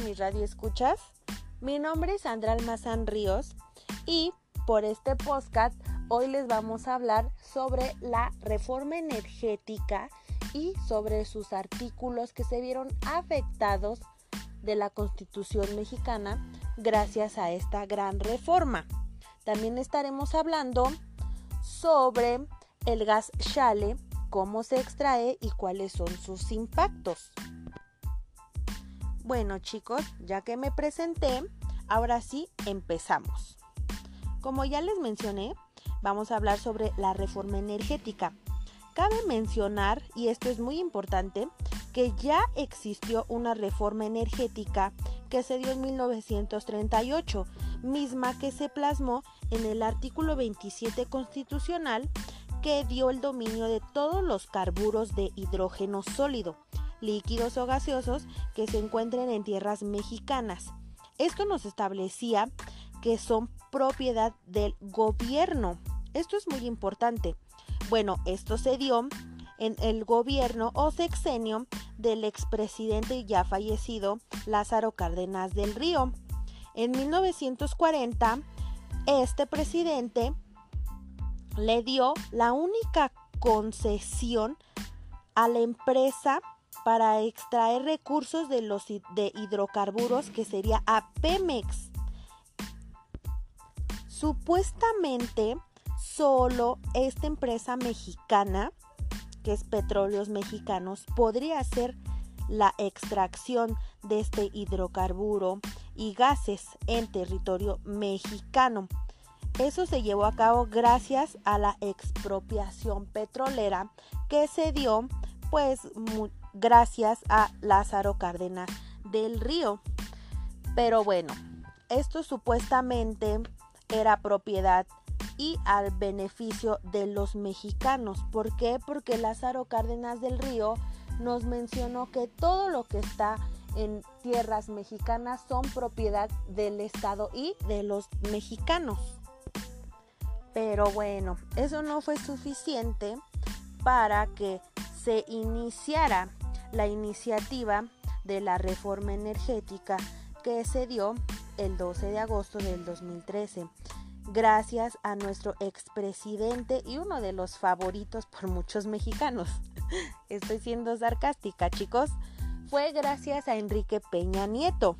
mis radioescuchas. Mi nombre es Sandra Almazán Ríos y por este podcast hoy les vamos a hablar sobre la reforma energética y sobre sus artículos que se vieron afectados de la Constitución mexicana gracias a esta gran reforma. También estaremos hablando sobre el gas chale, cómo se extrae y cuáles son sus impactos. Bueno chicos, ya que me presenté, ahora sí empezamos. Como ya les mencioné, vamos a hablar sobre la reforma energética. Cabe mencionar, y esto es muy importante, que ya existió una reforma energética que se dio en 1938, misma que se plasmó en el artículo 27 constitucional que dio el dominio de todos los carburos de hidrógeno sólido, líquidos o gaseosos que se encuentren en tierras mexicanas. Esto nos establecía que son propiedad del gobierno. Esto es muy importante. Bueno, esto se dio en el gobierno o sexenio del expresidente ya fallecido Lázaro Cárdenas del Río. En 1940, este presidente le dio la única concesión a la empresa para extraer recursos de los de hidrocarburos que sería a Pemex. Supuestamente solo esta empresa mexicana, que es Petróleos Mexicanos, podría hacer la extracción de este hidrocarburo y gases en territorio mexicano. Eso se llevó a cabo gracias a la expropiación petrolera que se dio pues gracias a Lázaro Cárdenas del Río. Pero bueno, esto supuestamente era propiedad y al beneficio de los mexicanos. ¿Por qué? Porque Lázaro Cárdenas del Río nos mencionó que todo lo que está en tierras mexicanas son propiedad del Estado y de los mexicanos. Pero bueno, eso no fue suficiente para que se iniciara la iniciativa de la reforma energética que se dio el 12 de agosto del 2013, gracias a nuestro expresidente y uno de los favoritos por muchos mexicanos. Estoy siendo sarcástica, chicos. Fue gracias a Enrique Peña Nieto.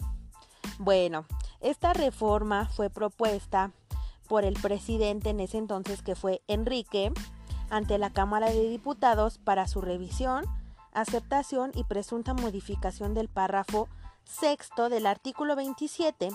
Bueno, esta reforma fue propuesta por el presidente en ese entonces que fue Enrique ante la Cámara de Diputados para su revisión, aceptación y presunta modificación del párrafo sexto del artículo 27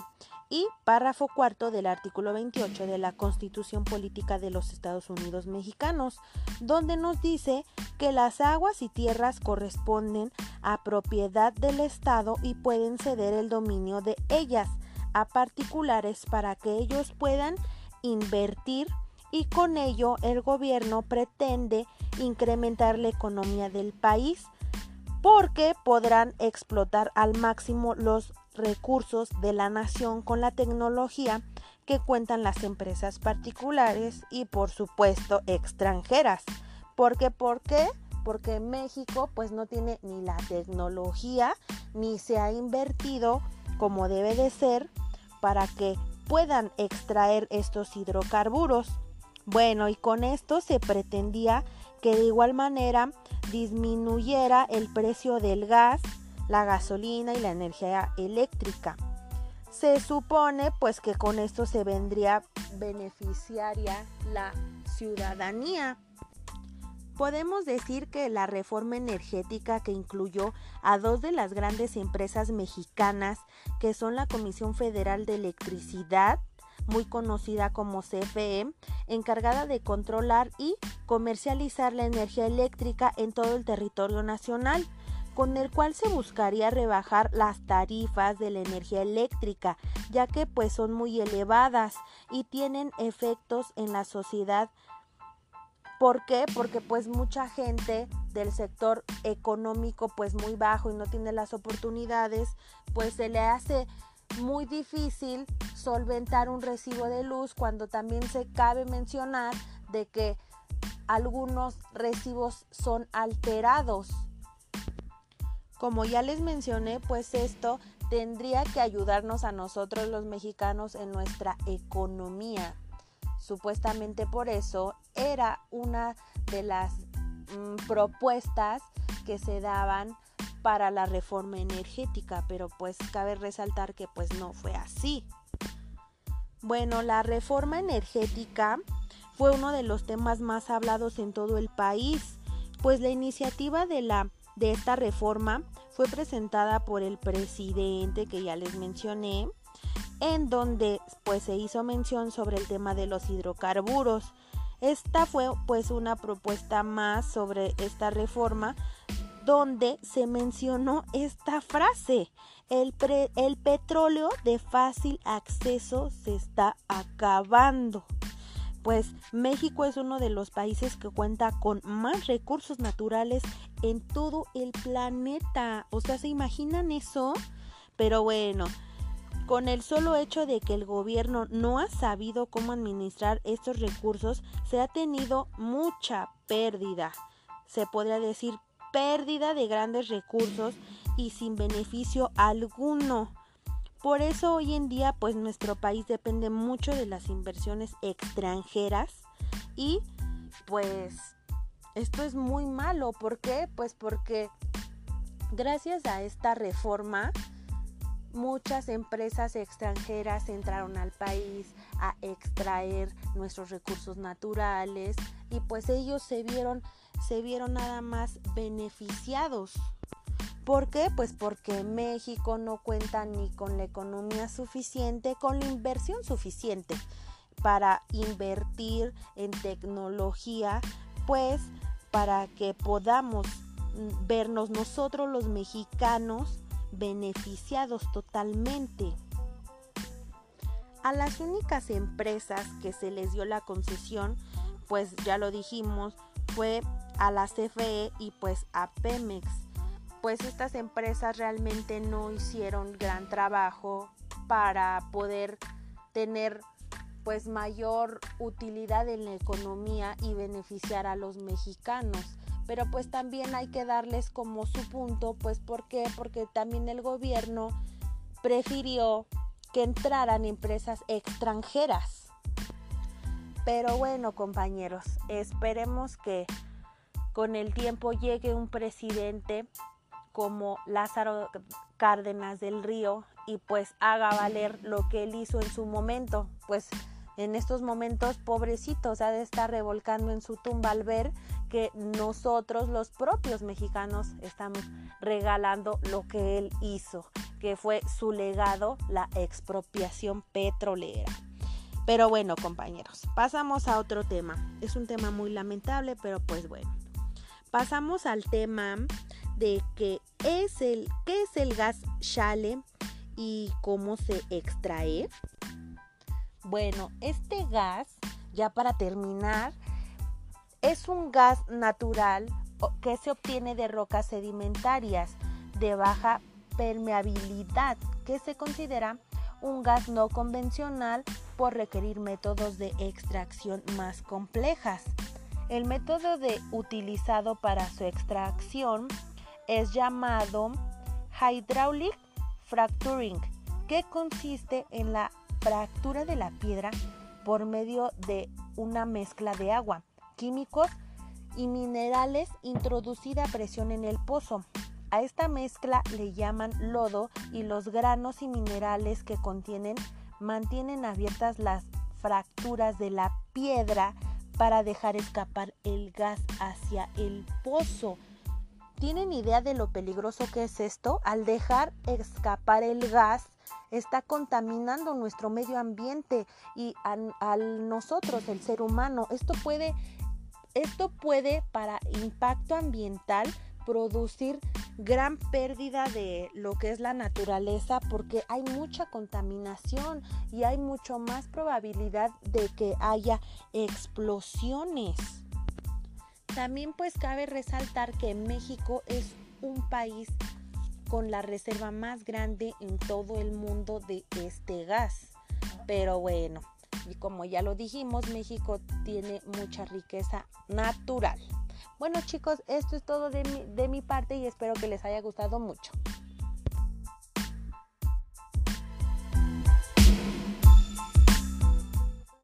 y párrafo cuarto del artículo 28 de la Constitución Política de los Estados Unidos Mexicanos, donde nos dice que las aguas y tierras corresponden a propiedad del Estado y pueden ceder el dominio de ellas a particulares para que ellos puedan invertir y con ello el gobierno pretende incrementar la economía del país porque podrán explotar al máximo los recursos de la nación con la tecnología que cuentan las empresas particulares y por supuesto extranjeras. ¿Por qué? ¿Por qué? Porque México pues no tiene ni la tecnología ni se ha invertido como debe de ser para que puedan extraer estos hidrocarburos. Bueno, y con esto se pretendía que de igual manera disminuyera el precio del gas, la gasolina y la energía eléctrica. Se supone pues que con esto se vendría beneficiaria la ciudadanía. Podemos decir que la reforma energética que incluyó a dos de las grandes empresas mexicanas, que son la Comisión Federal de Electricidad, muy conocida como CFE, encargada de controlar y comercializar la energía eléctrica en todo el territorio nacional, con el cual se buscaría rebajar las tarifas de la energía eléctrica, ya que pues son muy elevadas y tienen efectos en la sociedad ¿Por qué? Porque pues mucha gente del sector económico pues muy bajo y no tiene las oportunidades, pues se le hace muy difícil solventar un recibo de luz cuando también se cabe mencionar de que algunos recibos son alterados. Como ya les mencioné, pues esto tendría que ayudarnos a nosotros los mexicanos en nuestra economía. Supuestamente por eso era una de las mm, propuestas que se daban para la reforma energética, pero pues cabe resaltar que pues no fue así. Bueno, la reforma energética fue uno de los temas más hablados en todo el país, pues la iniciativa de la de esta reforma fue presentada por el presidente que ya les mencioné, en donde pues se hizo mención sobre el tema de los hidrocarburos. Esta fue pues una propuesta más sobre esta reforma donde se mencionó esta frase, el, el petróleo de fácil acceso se está acabando pues México es uno de los países que cuenta con más recursos naturales en todo el planeta. O sea, ¿se imaginan eso? Pero bueno, con el solo hecho de que el gobierno no ha sabido cómo administrar estos recursos, se ha tenido mucha pérdida. Se podría decir pérdida de grandes recursos y sin beneficio alguno. Por eso hoy en día pues nuestro país depende mucho de las inversiones extranjeras y pues esto es muy malo. ¿Por qué? Pues porque gracias a esta reforma muchas empresas extranjeras entraron al país a extraer nuestros recursos naturales y pues ellos se vieron se vieron nada más beneficiados ¿Por qué? Pues porque México no cuenta ni con la economía suficiente, con la inversión suficiente para invertir en tecnología, pues para que podamos vernos nosotros los mexicanos beneficiados totalmente. A las únicas empresas que se les dio la concesión, pues ya lo dijimos, fue a la CFE y pues a Pemex pues estas empresas realmente no hicieron gran trabajo para poder tener pues mayor utilidad en la economía y beneficiar a los mexicanos. Pero pues también hay que darles como su punto, pues ¿por qué? Porque también el gobierno prefirió que entraran empresas extranjeras. Pero bueno, compañeros, esperemos que con el tiempo llegue un presidente como Lázaro Cárdenas del Río y pues haga valer lo que él hizo en su momento, pues en estos momentos pobrecitos ha de estar revolcando en su tumba al ver que nosotros los propios mexicanos estamos regalando lo que él hizo, que fue su legado, la expropiación petrolera. Pero bueno, compañeros, pasamos a otro tema. Es un tema muy lamentable, pero pues bueno. Pasamos al tema de qué es el, qué es el gas shale y cómo se extrae. Bueno, este gas, ya para terminar, es un gas natural que se obtiene de rocas sedimentarias de baja permeabilidad, que se considera un gas no convencional por requerir métodos de extracción más complejas. El método de utilizado para su extracción es llamado hydraulic fracturing, que consiste en la fractura de la piedra por medio de una mezcla de agua, químicos y minerales introducida a presión en el pozo. A esta mezcla le llaman lodo y los granos y minerales que contienen mantienen abiertas las fracturas de la piedra para dejar escapar el gas hacia el pozo. ¿Tienen idea de lo peligroso que es esto? Al dejar escapar el gas, está contaminando nuestro medio ambiente y a, nosotros, el ser humano. Esto puede, esto puede para impacto ambiental producir gran pérdida de lo que es la naturaleza porque hay mucha contaminación y hay mucho más probabilidad de que haya explosiones. También pues cabe resaltar que México es un país con la reserva más grande en todo el mundo de este gas. Pero bueno, y como ya lo dijimos, México tiene mucha riqueza natural. Bueno chicos, esto es todo de mi, de mi parte y espero que les haya gustado mucho.